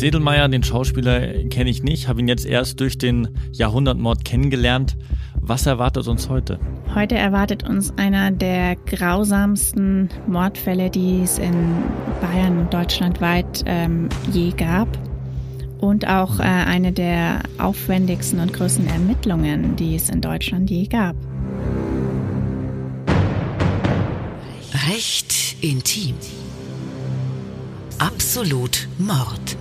Sedelmeier, den Schauspieler, kenne ich nicht, habe ihn jetzt erst durch den Jahrhundertmord kennengelernt. Was erwartet uns heute? Heute erwartet uns einer der grausamsten Mordfälle, die es in Bayern und deutschlandweit ähm, je gab. Und auch äh, eine der aufwendigsten und größten Ermittlungen, die es in Deutschland je gab. Recht intim. Absolut Mord.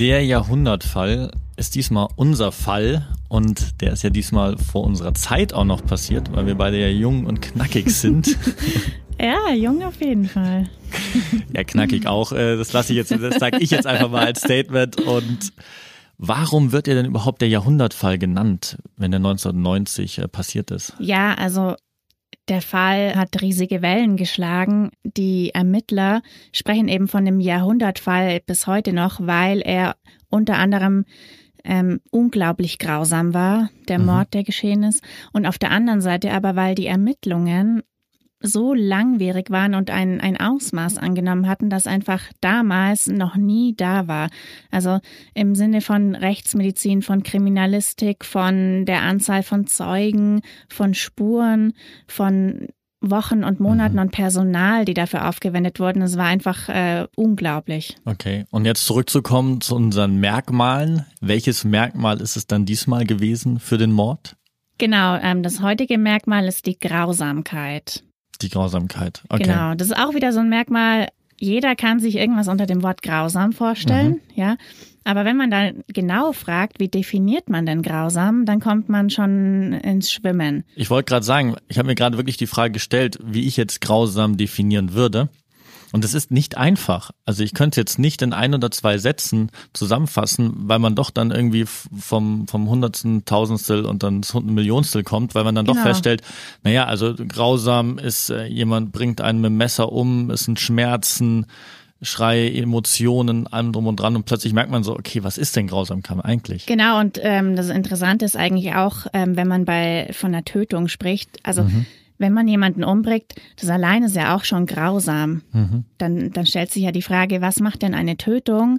Der Jahrhundertfall ist diesmal unser Fall und der ist ja diesmal vor unserer Zeit auch noch passiert, weil wir beide ja jung und knackig sind. ja, jung auf jeden Fall. ja, knackig auch. Äh, das lasse ich jetzt, das sage ich jetzt einfach mal als Statement. Und warum wird er denn überhaupt der Jahrhundertfall genannt, wenn der 1990 äh, passiert ist? Ja, also der Fall hat riesige Wellen geschlagen. Die Ermittler sprechen eben von dem Jahrhundertfall bis heute noch, weil er unter anderem ähm, unglaublich grausam war, der mhm. Mord, der geschehen ist. Und auf der anderen Seite aber, weil die Ermittlungen so langwierig waren und ein, ein Ausmaß angenommen hatten, das einfach damals noch nie da war. Also im Sinne von Rechtsmedizin, von Kriminalistik, von der Anzahl von Zeugen, von Spuren, von Wochen und Monaten mhm. und Personal, die dafür aufgewendet wurden. Es war einfach äh, unglaublich. Okay, und jetzt zurückzukommen zu unseren Merkmalen. Welches Merkmal ist es dann diesmal gewesen für den Mord? Genau, ähm, das heutige Merkmal ist die Grausamkeit. Die Grausamkeit, okay. Genau, das ist auch wieder so ein Merkmal. Jeder kann sich irgendwas unter dem Wort grausam vorstellen, mhm. ja. Aber wenn man dann genau fragt, wie definiert man denn grausam, dann kommt man schon ins Schwimmen. Ich wollte gerade sagen, ich habe mir gerade wirklich die Frage gestellt, wie ich jetzt grausam definieren würde. Und es ist nicht einfach. Also ich könnte jetzt nicht in ein oder zwei Sätzen zusammenfassen, weil man doch dann irgendwie vom, vom Hundertsten, Tausendstel und dann das Millionstel kommt, weil man dann genau. doch feststellt, naja, also grausam ist, äh, jemand bringt einen mit dem Messer um, es sind Schmerzen, Schrei, Emotionen, allem drum und dran und plötzlich merkt man so, okay, was ist denn Grausamkeit eigentlich? Genau, und ähm, das Interessante ist eigentlich auch, ähm, wenn man bei von einer Tötung spricht, also mhm. Wenn man jemanden umbringt, das alleine ist ja auch schon grausam. Mhm. Dann, dann stellt sich ja die Frage, was macht denn eine Tötung?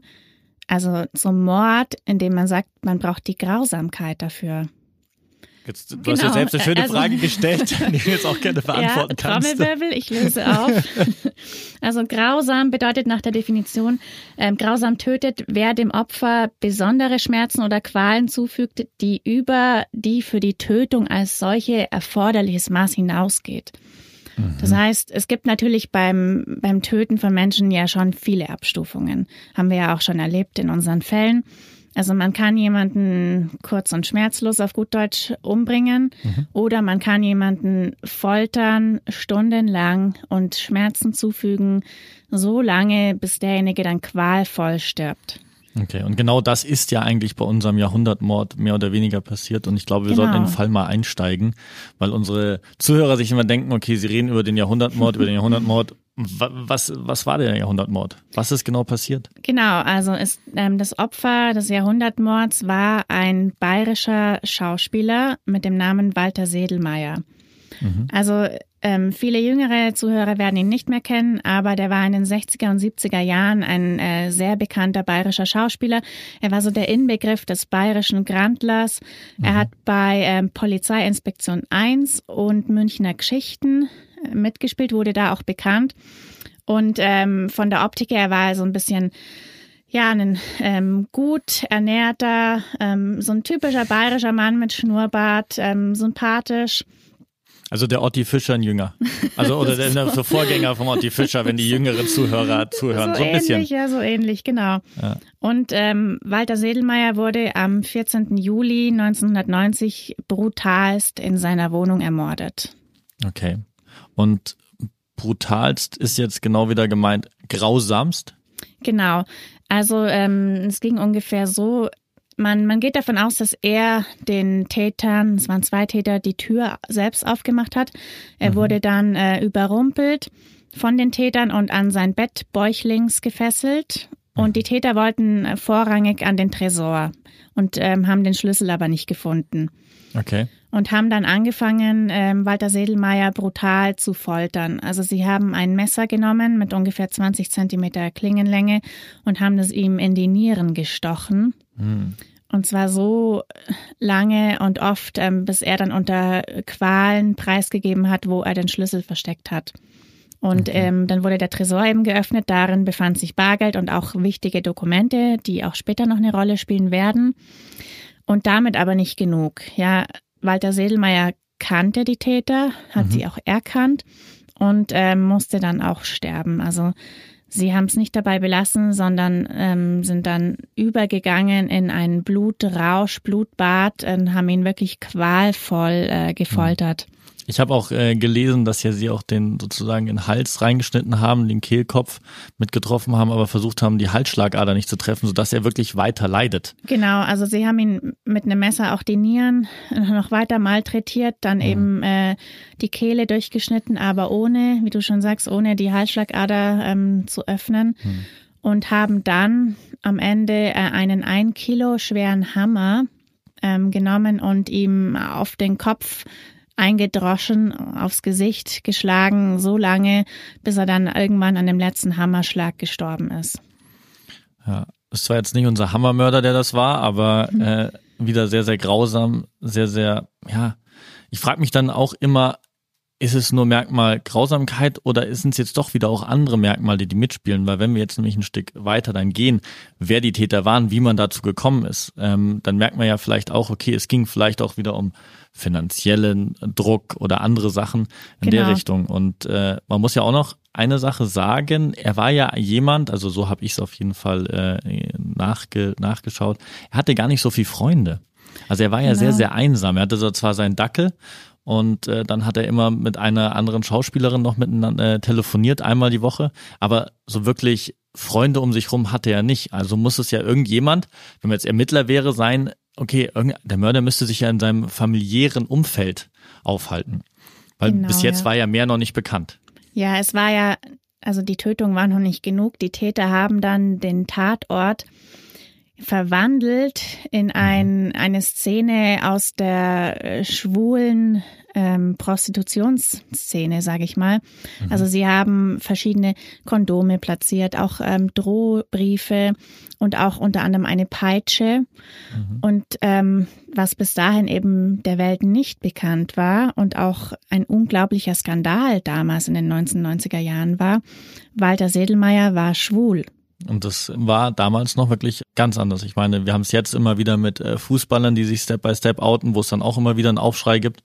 Also zum Mord, indem man sagt, man braucht die Grausamkeit dafür. Jetzt, du genau. hast ja selbst eine schöne also, Frage gestellt, die du jetzt auch gerne beantworten ja, kannst. Trommelwirbel, ich löse auf. also grausam bedeutet nach der Definition, ähm, grausam tötet, wer dem Opfer besondere Schmerzen oder Qualen zufügt, die über die für die Tötung als solche erforderliches Maß hinausgeht. Mhm. Das heißt, es gibt natürlich beim, beim Töten von Menschen ja schon viele Abstufungen. Haben wir ja auch schon erlebt in unseren Fällen. Also man kann jemanden kurz und schmerzlos auf gut Deutsch umbringen mhm. oder man kann jemanden foltern stundenlang und Schmerzen zufügen, so lange, bis derjenige dann qualvoll stirbt. Okay, und genau das ist ja eigentlich bei unserem Jahrhundertmord mehr oder weniger passiert. Und ich glaube, wir genau. sollten in den Fall mal einsteigen, weil unsere Zuhörer sich immer denken, okay, sie reden über den Jahrhundertmord, über den Jahrhundertmord. Was, was war der Jahrhundertmord? Was ist genau passiert? Genau, also ist, ähm, das Opfer des Jahrhundertmords war ein bayerischer Schauspieler mit dem Namen Walter Sedelmeier. Mhm. Also ähm, viele jüngere Zuhörer werden ihn nicht mehr kennen, aber der war in den 60er und 70er Jahren ein äh, sehr bekannter bayerischer Schauspieler. Er war so der Inbegriff des bayerischen Grandlers. Mhm. Er hat bei ähm, Polizeiinspektion 1 und Münchner Geschichten mitgespielt, wurde da auch bekannt. Und ähm, von der Optik her war er so ein bisschen ja, ein ähm, gut ernährter, ähm, so ein typischer bayerischer Mann mit Schnurrbart, ähm, sympathisch. Also der Otti Fischer ein Jünger. Also oder der, der Vorgänger vom Otti Fischer, wenn die jüngeren Zuhörer zuhören. So, so ein ähnlich, bisschen. Ja, so ähnlich, genau. Ja. Und ähm, Walter Sedelmeier wurde am 14. Juli 1990 brutalst in seiner Wohnung ermordet. Okay. Und brutalst ist jetzt genau wieder gemeint grausamst? Genau. Also ähm, es ging ungefähr so, man, man geht davon aus, dass er den Tätern, es waren zwei Täter, die Tür selbst aufgemacht hat. Er mhm. wurde dann äh, überrumpelt von den Tätern und an sein Bett bäuchlings gefesselt Und die Täter wollten vorrangig an den Tresor und ähm, haben den Schlüssel aber nicht gefunden. Okay. Und haben dann angefangen, ähm, Walter Sedelmeier brutal zu foltern. Also sie haben ein Messer genommen mit ungefähr 20 Zentimeter Klingenlänge und haben das ihm in die Nieren gestochen. Hm. Und zwar so lange und oft, ähm, bis er dann unter Qualen preisgegeben hat, wo er den Schlüssel versteckt hat. Und Okay. ähm, dann wurde der Tresor eben geöffnet. Darin befand sich Bargeld und auch wichtige Dokumente, die auch später noch eine Rolle spielen werden. Und damit aber nicht genug. Ja, Walter Sedelmeier kannte die Täter, hat Mhm. sie auch erkannt und ähm, musste dann auch sterben. Also sie haben es nicht dabei belassen, sondern ähm, sind dann übergegangen in einen Blutrausch, Blutbad und haben ihn wirklich qualvoll äh, gefoltert. Ich habe auch äh, gelesen, dass ja sie auch den sozusagen in den Hals reingeschnitten haben, den Kehlkopf mit getroffen haben, aber versucht haben, die Halsschlagader nicht zu treffen, sodass er wirklich weiter leidet. Genau, also sie haben ihn mit einem Messer auch die Nieren noch weiter malträtiert, dann eben äh, die Kehle durchgeschnitten, aber ohne, wie du schon sagst, ohne die Halsschlagader ähm, zu öffnen und haben dann am Ende äh, einen ein Kilo schweren Hammer ähm, genommen und ihm auf den Kopf eingedroschen, aufs Gesicht geschlagen, so lange, bis er dann irgendwann an dem letzten Hammerschlag gestorben ist. Ja, es war jetzt nicht unser Hammermörder, der das war, aber äh, wieder sehr, sehr grausam, sehr, sehr, ja. Ich frage mich dann auch immer, ist es nur Merkmal Grausamkeit oder sind es jetzt doch wieder auch andere Merkmale, die mitspielen? Weil wenn wir jetzt nämlich ein Stück weiter dann gehen, wer die Täter waren, wie man dazu gekommen ist, ähm, dann merkt man ja vielleicht auch, okay, es ging vielleicht auch wieder um finanziellen Druck oder andere Sachen in der Genau. Richtung. Und äh, man muss ja auch noch eine Sache sagen, er war ja jemand, also so habe ich es auf jeden Fall äh, nachge, nachgeschaut, er hatte gar nicht so viel Freunde. Also er war ja Genau. sehr, sehr einsam. Er hatte so zwar seinen Dackel und äh, dann hat er immer mit einer anderen Schauspielerin noch miteinander äh, telefoniert, einmal die Woche, aber so wirklich Freunde um sich rum hatte er nicht. Also muss es ja irgendjemand, wenn man jetzt Ermittler wäre, sein, okay, der Mörder müsste sich ja in seinem familiären Umfeld aufhalten. Weil Genau, bis jetzt ja. war ja mehr noch nicht bekannt. Ja, es war ja, also die Tötung war noch nicht genug. Die Täter haben dann den Tatort verwandelt in ein, eine Szene aus der äh, schwulen ähm, Prostitutionsszene, sage ich mal. Also sie haben verschiedene Kondome platziert, auch ähm, Drohbriefe und auch unter anderem eine Peitsche. Und ähm, was bis dahin eben der Welt nicht bekannt war und auch ein unglaublicher Skandal damals in den 1990er Jahren war, Walter Sedelmeier war schwul. Und das war damals noch wirklich ganz anders. Ich meine, wir haben es jetzt immer wieder mit äh, Fußballern, die sich Step by Step outen, wo es dann auch immer wieder einen Aufschrei gibt.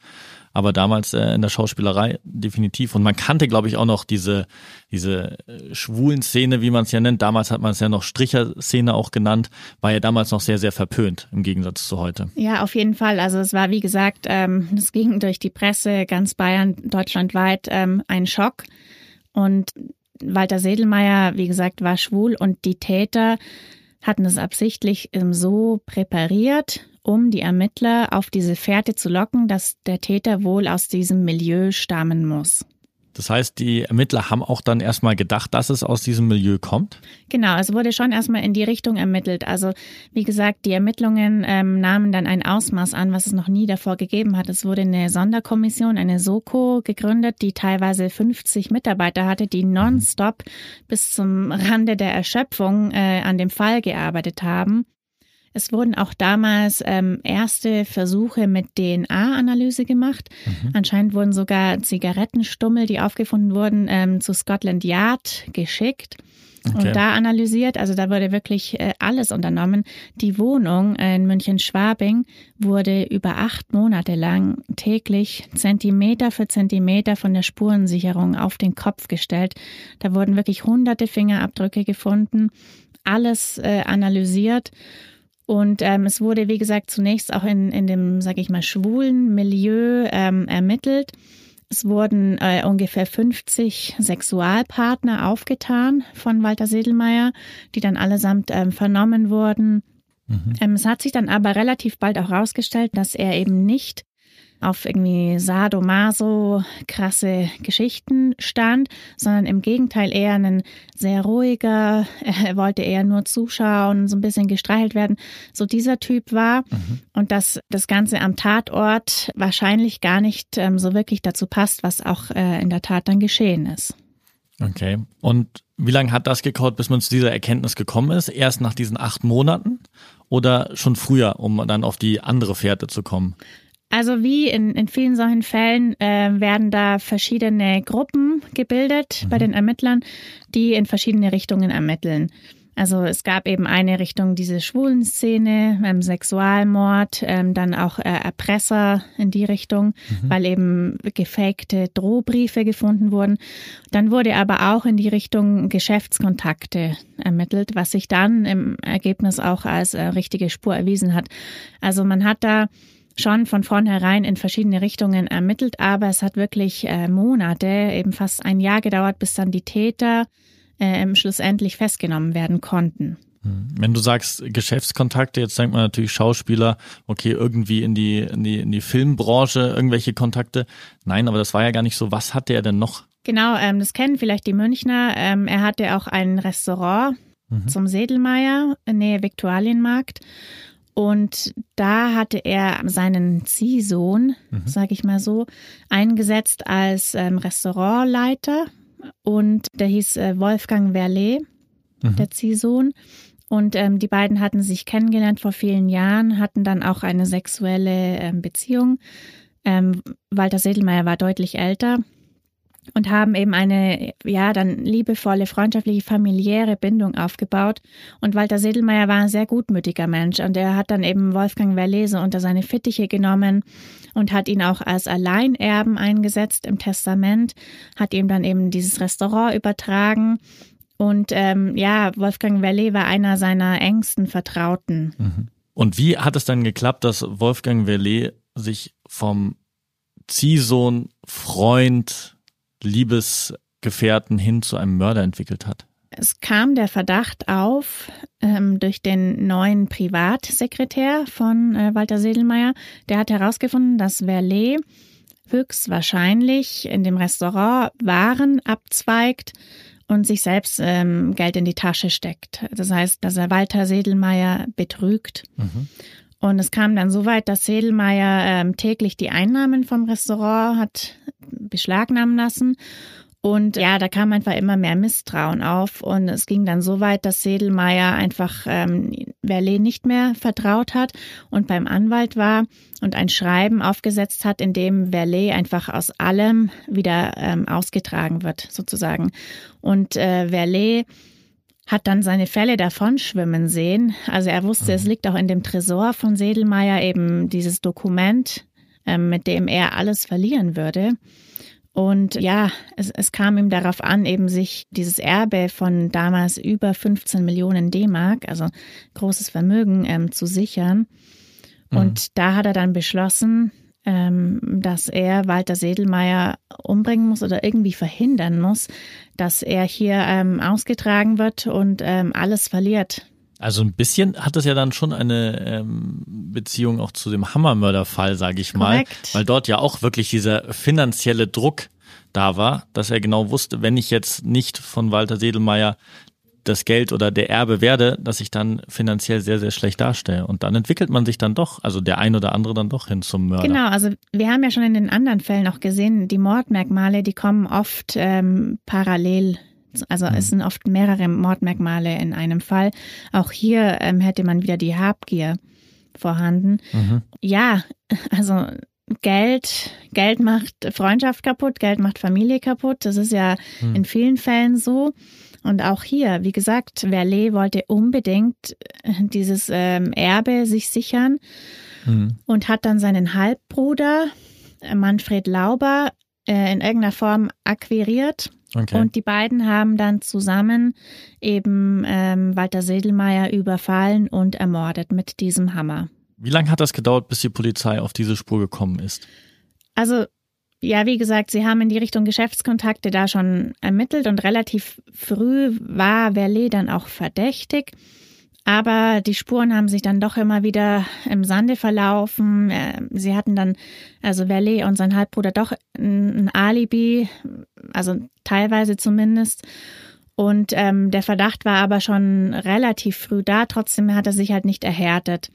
Aber damals äh, in der Schauspielerei definitiv. Und man kannte, glaube ich, auch noch diese, diese äh, schwulen Szene, wie man es ja nennt. Damals hat man es ja noch Stricher-Szene auch genannt. War ja damals noch sehr, sehr verpönt im Gegensatz zu heute. Ja, auf jeden Fall. Also es war, wie gesagt, ähm, es ging durch die Presse, ganz Bayern, deutschlandweit ähm, ein Schock. Und Walter Sedelmeier, wie gesagt, war schwul und die Täter hatten es absichtlich ähm, so präpariert, um die Ermittler auf diese Fährte zu locken, dass der Täter wohl aus diesem Milieu stammen muss. Das heißt, die Ermittler haben auch dann erstmal gedacht, dass es aus diesem Milieu kommt. Genau, es wurde schon erstmal in die Richtung ermittelt. Also wie gesagt, die Ermittlungen ähm, nahmen dann ein Ausmaß an, was es noch nie davor gegeben hat. Es wurde eine Sonderkommission, eine Soko gegründet, die teilweise 50 Mitarbeiter hatte, die nonstop bis zum Rande der Erschöpfung äh, an dem Fall gearbeitet haben. Es wurden auch damals ähm, erste Versuche mit DNA-Analyse gemacht. Anscheinend wurden sogar Zigarettenstummel, die aufgefunden wurden, ähm, zu Scotland Yard geschickt Okay. und da analysiert. Also da wurde wirklich äh, alles unternommen. Die Wohnung in München-Schwabing wurde über acht Monate lang täglich Zentimeter für Zentimeter von der Spurensicherung auf den Kopf gestellt. Da wurden wirklich hunderte Fingerabdrücke gefunden, alles äh, analysiert. Und ähm, es wurde, wie gesagt, zunächst auch in, in dem, sag ich mal, schwulen Milieu ähm, ermittelt. Es wurden äh, ungefähr 50 Sexualpartner aufgetan von Walter Sedelmeier, die dann allesamt ähm, vernommen wurden. Ähm, es hat sich dann aber relativ bald auch herausgestellt, dass er eben nicht auf irgendwie Sadomaso krasse Geschichten stand, sondern im Gegenteil eher ein sehr ruhiger, er wollte eher nur zuschauen, so ein bisschen gestreichelt werden, so dieser Typ war mhm. und dass das Ganze am Tatort wahrscheinlich gar nicht ähm, so wirklich dazu passt, was auch äh, in der Tat dann geschehen ist. Okay. Und wie lange hat das gekauft, bis man zu dieser Erkenntnis gekommen ist? Erst nach diesen acht Monaten oder schon früher, um dann auf die andere Fährte zu kommen? Also wie in, in vielen solchen Fällen äh, werden da verschiedene Gruppen gebildet mhm. bei den Ermittlern, die in verschiedene Richtungen ermitteln. Also es gab eben eine Richtung diese schwulen Szene, ähm, Sexualmord, ähm, dann auch äh, Erpresser in die Richtung, mhm. weil eben gefakte Drohbriefe gefunden wurden. Dann wurde aber auch in die Richtung Geschäftskontakte ermittelt, was sich dann im Ergebnis auch als äh, richtige Spur erwiesen hat. Also man hat da schon von vornherein in verschiedene Richtungen ermittelt, aber es hat wirklich äh, Monate, eben fast ein Jahr gedauert, bis dann die Täter äh, schlussendlich festgenommen werden konnten. Hm. Wenn du sagst Geschäftskontakte, jetzt denkt man natürlich Schauspieler, okay, irgendwie in die, in die, in die Filmbranche, irgendwelche Kontakte. Nein, aber das war ja gar nicht so. Was hatte er denn noch? Genau, ähm, das kennen vielleicht die Münchner. Ähm, er hatte auch ein Restaurant mhm. zum Sedelmeier, in Nähe Viktualienmarkt. Und da hatte er seinen Ziehsohn, mhm. sage ich mal so, eingesetzt als ähm, Restaurantleiter. Und der hieß äh, Wolfgang Verlet, mhm. der Ziehsohn. Und ähm, die beiden hatten sich kennengelernt vor vielen Jahren, hatten dann auch eine sexuelle ähm, Beziehung. Ähm, Walter Sedelmeier war deutlich älter und haben eben eine, ja, dann liebevolle, freundschaftliche, familiäre Bindung aufgebaut. Und Walter Sedelmeier war ein sehr gutmütiger Mensch und er hat dann eben Wolfgang Verlese unter seine Fittiche genommen und hat ihn auch als Alleinerben eingesetzt im Testament, hat ihm dann eben dieses Restaurant übertragen. Und ähm, ja, Wolfgang Verlet war einer seiner engsten Vertrauten. Mhm. Und wie hat es dann geklappt, dass Wolfgang Verlet sich vom Ziehsohn, Freund, Liebesgefährten hin zu einem Mörder entwickelt hat? Es kam der Verdacht auf ähm, durch den neuen Privatsekretär von äh, Walter Sedelmeier. Der hat herausgefunden, dass Verlet höchstwahrscheinlich in dem Restaurant Waren abzweigt und sich selbst ähm, Geld in die Tasche steckt. Das heißt, dass er Walter Sedelmeier betrügt. Mhm. Und es kam dann so weit, dass Sedelmeier ähm, täglich die Einnahmen vom Restaurant hat beschlagnahmen lassen. Und ja, da kam einfach immer mehr Misstrauen auf. Und es ging dann so weit, dass Sedelmeier einfach ähm, Verlet nicht mehr vertraut hat und beim Anwalt war und ein Schreiben aufgesetzt hat, in dem Verlet einfach aus allem wieder ähm, ausgetragen wird, sozusagen. Und äh, Verlet hat dann seine Fälle davonschwimmen sehen. Also er wusste, es mhm. liegt auch in dem Tresor von Sedelmeier eben dieses Dokument, ähm, mit dem er alles verlieren würde. Und ja, es, es kam ihm darauf an, eben sich dieses Erbe von damals über 15 Millionen D-Mark, also großes Vermögen, ähm, zu sichern. Mhm. Und da hat er dann beschlossen, ähm, dass er Walter Sedelmeier umbringen muss oder irgendwie verhindern muss, dass er hier ähm, ausgetragen wird und ähm, alles verliert. Also ein bisschen hat das ja dann schon eine ähm, Beziehung auch zu dem Hammermörderfall, sage ich mal, Korrekt. weil dort ja auch wirklich dieser finanzielle Druck da war, dass er genau wusste, wenn ich jetzt nicht von Walter Sedelmeier das Geld oder der Erbe werde, dass ich dann finanziell sehr, sehr schlecht darstelle. Und dann entwickelt man sich dann doch, also der ein oder andere dann doch hin zum Mörder. Genau, also wir haben ja schon in den anderen Fällen auch gesehen, die Mordmerkmale, die kommen oft ähm, parallel also es sind oft mehrere Mordmerkmale in einem Fall. Auch hier ähm, hätte man wieder die Habgier vorhanden. Mhm. Ja, also Geld, Geld macht Freundschaft kaputt, Geld macht Familie kaputt. Das ist ja mhm. in vielen Fällen so. Und auch hier, wie gesagt, Verlet wollte unbedingt äh, dieses ähm, Erbe sich sichern mhm. und hat dann seinen Halbbruder äh, Manfred Lauber äh, in irgendeiner Form akquiriert Okay. Und die beiden haben dann zusammen eben ähm, Walter Sedelmeier überfallen und ermordet mit diesem Hammer. Wie lange hat das gedauert, bis die Polizei auf diese Spur gekommen ist? Also, ja, wie gesagt, sie haben in die Richtung Geschäftskontakte da schon ermittelt und relativ früh war Verlet dann auch verdächtig. Aber die Spuren haben sich dann doch immer wieder im Sande verlaufen. Äh, sie hatten dann, also Verlet und sein Halbbruder, doch ein Alibi, also teilweise zumindest. Und ähm, der Verdacht war aber schon relativ früh da. Trotzdem hat er sich halt nicht erhärtet.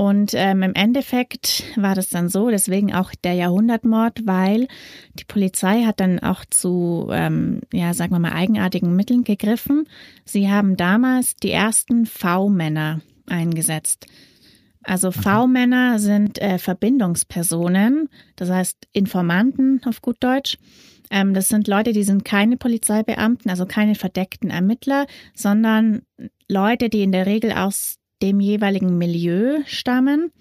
Und ähm, im Endeffekt war das dann so, deswegen auch der Jahrhundertmord, weil die Polizei hat dann auch zu, ähm, ja, sagen wir mal, eigenartigen Mitteln gegriffen. Sie haben damals die ersten V-Männer eingesetzt. Also mhm. V-Männer sind äh, Verbindungspersonen, das heißt Informanten auf gut Deutsch. Ähm, das sind Leute, die sind keine Polizeibeamten, also keine verdeckten Ermittler, sondern Leute, die in der Regel aus dem jeweiligen Milieu stammen,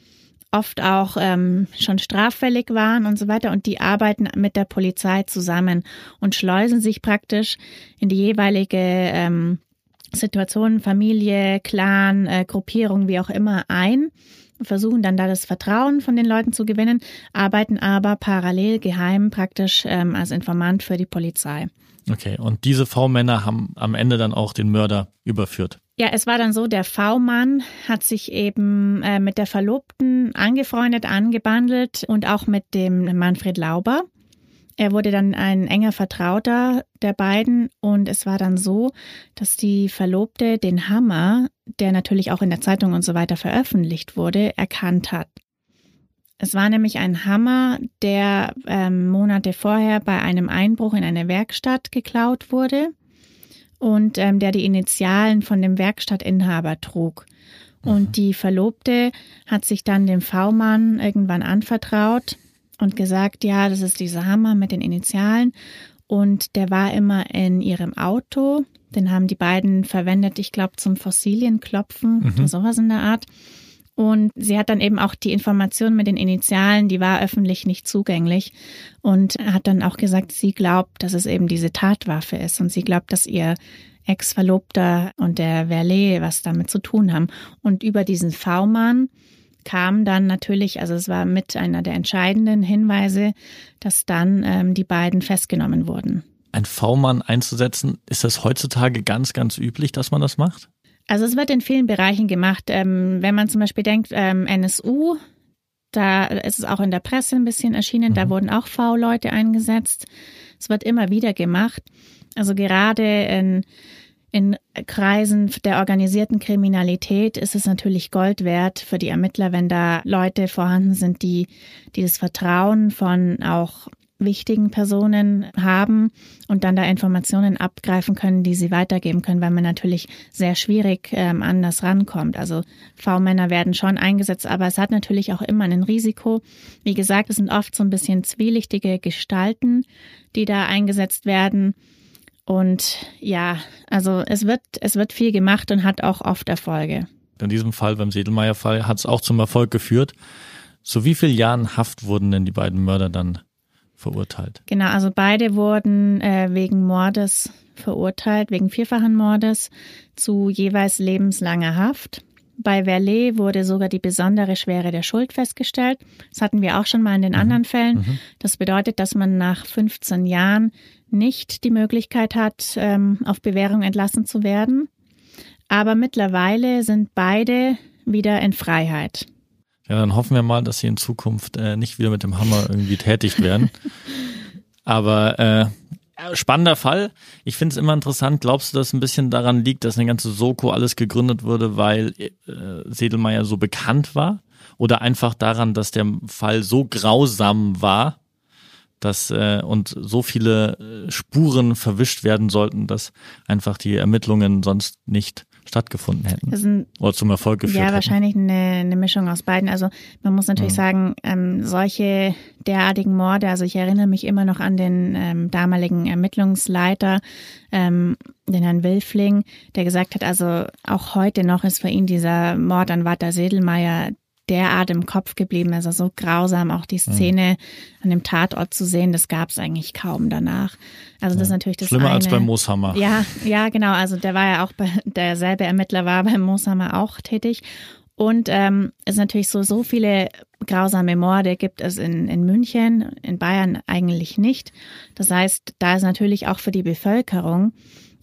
oft auch ähm, schon straffällig waren und so weiter. Und die arbeiten mit der Polizei zusammen und schleusen sich praktisch in die jeweilige ähm, Situation, Familie, Clan, äh, Gruppierung, wie auch immer ein versuchen dann da das Vertrauen von den Leuten zu gewinnen, arbeiten aber parallel geheim praktisch ähm, als Informant für die Polizei. Okay, und diese V-Männer haben am Ende dann auch den Mörder überführt. Ja, es war dann so, der V-Mann hat sich eben äh, mit der Verlobten angefreundet, angebandelt und auch mit dem Manfred Lauber. Er wurde dann ein enger Vertrauter der beiden und es war dann so, dass die Verlobte den Hammer, der natürlich auch in der Zeitung und so weiter veröffentlicht wurde, erkannt hat. Es war nämlich ein Hammer, der ähm, Monate vorher bei einem Einbruch in eine Werkstatt geklaut wurde und ähm, der die Initialen von dem Werkstattinhaber trug. Und mhm. die Verlobte hat sich dann dem V-Mann irgendwann anvertraut und gesagt, ja, das ist dieser Hammer mit den Initialen. Und der war immer in ihrem Auto. Den haben die beiden verwendet, ich glaube, zum Fossilienklopfen mhm. oder sowas in der Art. Und sie hat dann eben auch die Information mit den Initialen, die war öffentlich nicht zugänglich und hat dann auch gesagt, sie glaubt, dass es eben diese Tatwaffe ist und sie glaubt, dass ihr Ex-Verlobter und der Verlet was damit zu tun haben. Und über diesen V-Mann kam dann natürlich, also es war mit einer der entscheidenden Hinweise, dass dann ähm, die beiden festgenommen wurden. Ein V-Mann einzusetzen, ist das heutzutage ganz, ganz üblich, dass man das macht? Also es wird in vielen Bereichen gemacht. Ähm, wenn man zum Beispiel denkt, ähm, NSU, da ist es auch in der Presse ein bisschen erschienen, mhm. da wurden auch V-Leute eingesetzt. Es wird immer wieder gemacht. Also gerade in, in Kreisen der organisierten Kriminalität ist es natürlich Gold wert für die Ermittler, wenn da Leute vorhanden sind, die, die das Vertrauen von auch wichtigen Personen haben und dann da Informationen abgreifen können, die sie weitergeben können, weil man natürlich sehr schwierig ähm, anders rankommt. Also V-Männer werden schon eingesetzt, aber es hat natürlich auch immer ein Risiko. Wie gesagt, es sind oft so ein bisschen zwielichtige Gestalten, die da eingesetzt werden. Und ja, also es wird, es wird viel gemacht und hat auch oft Erfolge. In diesem Fall, beim Sedelmeier-Fall, hat es auch zum Erfolg geführt. So wie viele Jahren Haft wurden denn die beiden Mörder dann verurteilt. Genau, also beide wurden äh, wegen Mordes verurteilt, wegen vierfachen Mordes zu jeweils lebenslanger Haft. Bei Verlet wurde sogar die besondere Schwere der Schuld festgestellt. Das hatten wir auch schon mal in den mhm. anderen Fällen. Mhm. Das bedeutet, dass man nach 15 Jahren nicht die Möglichkeit hat, ähm, auf Bewährung entlassen zu werden. Aber mittlerweile sind beide wieder in Freiheit. Ja, dann hoffen wir mal, dass sie in Zukunft äh, nicht wieder mit dem Hammer irgendwie tätig werden. Aber äh, spannender Fall. Ich finde es immer interessant. Glaubst du, dass ein bisschen daran liegt, dass eine ganze Soko alles gegründet wurde, weil äh, Sedelmeier so bekannt war? Oder einfach daran, dass der Fall so grausam war, dass äh, und so viele äh, Spuren verwischt werden sollten, dass einfach die Ermittlungen sonst nicht stattgefunden hätten ein, oder zum Erfolg geführt Ja, hätten. wahrscheinlich eine, eine Mischung aus beiden. Also man muss natürlich mhm. sagen, ähm, solche derartigen Morde, also ich erinnere mich immer noch an den ähm, damaligen Ermittlungsleiter, ähm, den Herrn Wilfling, der gesagt hat, also auch heute noch ist für ihn dieser Mord an Walter Sedelmeier derart im Kopf geblieben. Also so grausam, auch die mhm. Szene mhm. an dem Tatort zu sehen, das gab es eigentlich kaum danach. Also das ist natürlich das Schlimmer eine. als beim Mooshammer. Ja, ja, genau. Also der war ja auch bei, derselbe Ermittler war beim Mooshammer auch tätig. Und ähm, es ist natürlich so, so viele grausame Morde gibt es in, in München, in Bayern eigentlich nicht. Das heißt, da ist natürlich auch für die Bevölkerung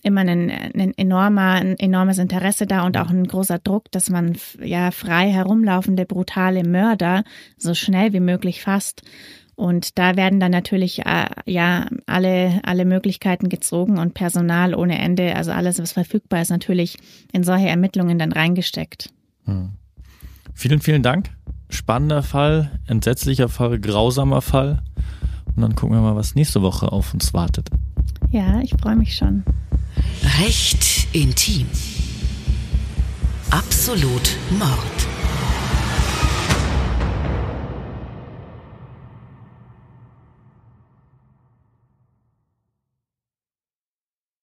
immer ein, ein, enormer, ein enormes Interesse da und auch ein großer Druck, dass man ja frei herumlaufende, brutale Mörder so schnell wie möglich fasst. Und da werden dann natürlich äh, ja alle, alle Möglichkeiten gezogen und Personal ohne Ende, also alles, was verfügbar ist, natürlich in solche Ermittlungen dann reingesteckt. Hm. Vielen, vielen Dank. Spannender Fall, entsetzlicher Fall, grausamer Fall. Und dann gucken wir mal, was nächste Woche auf uns wartet. Ja, ich freue mich schon. Recht intim. Absolut Mord.